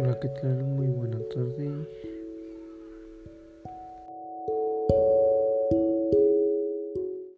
Hola, ¿qué tal? Muy buena tarde.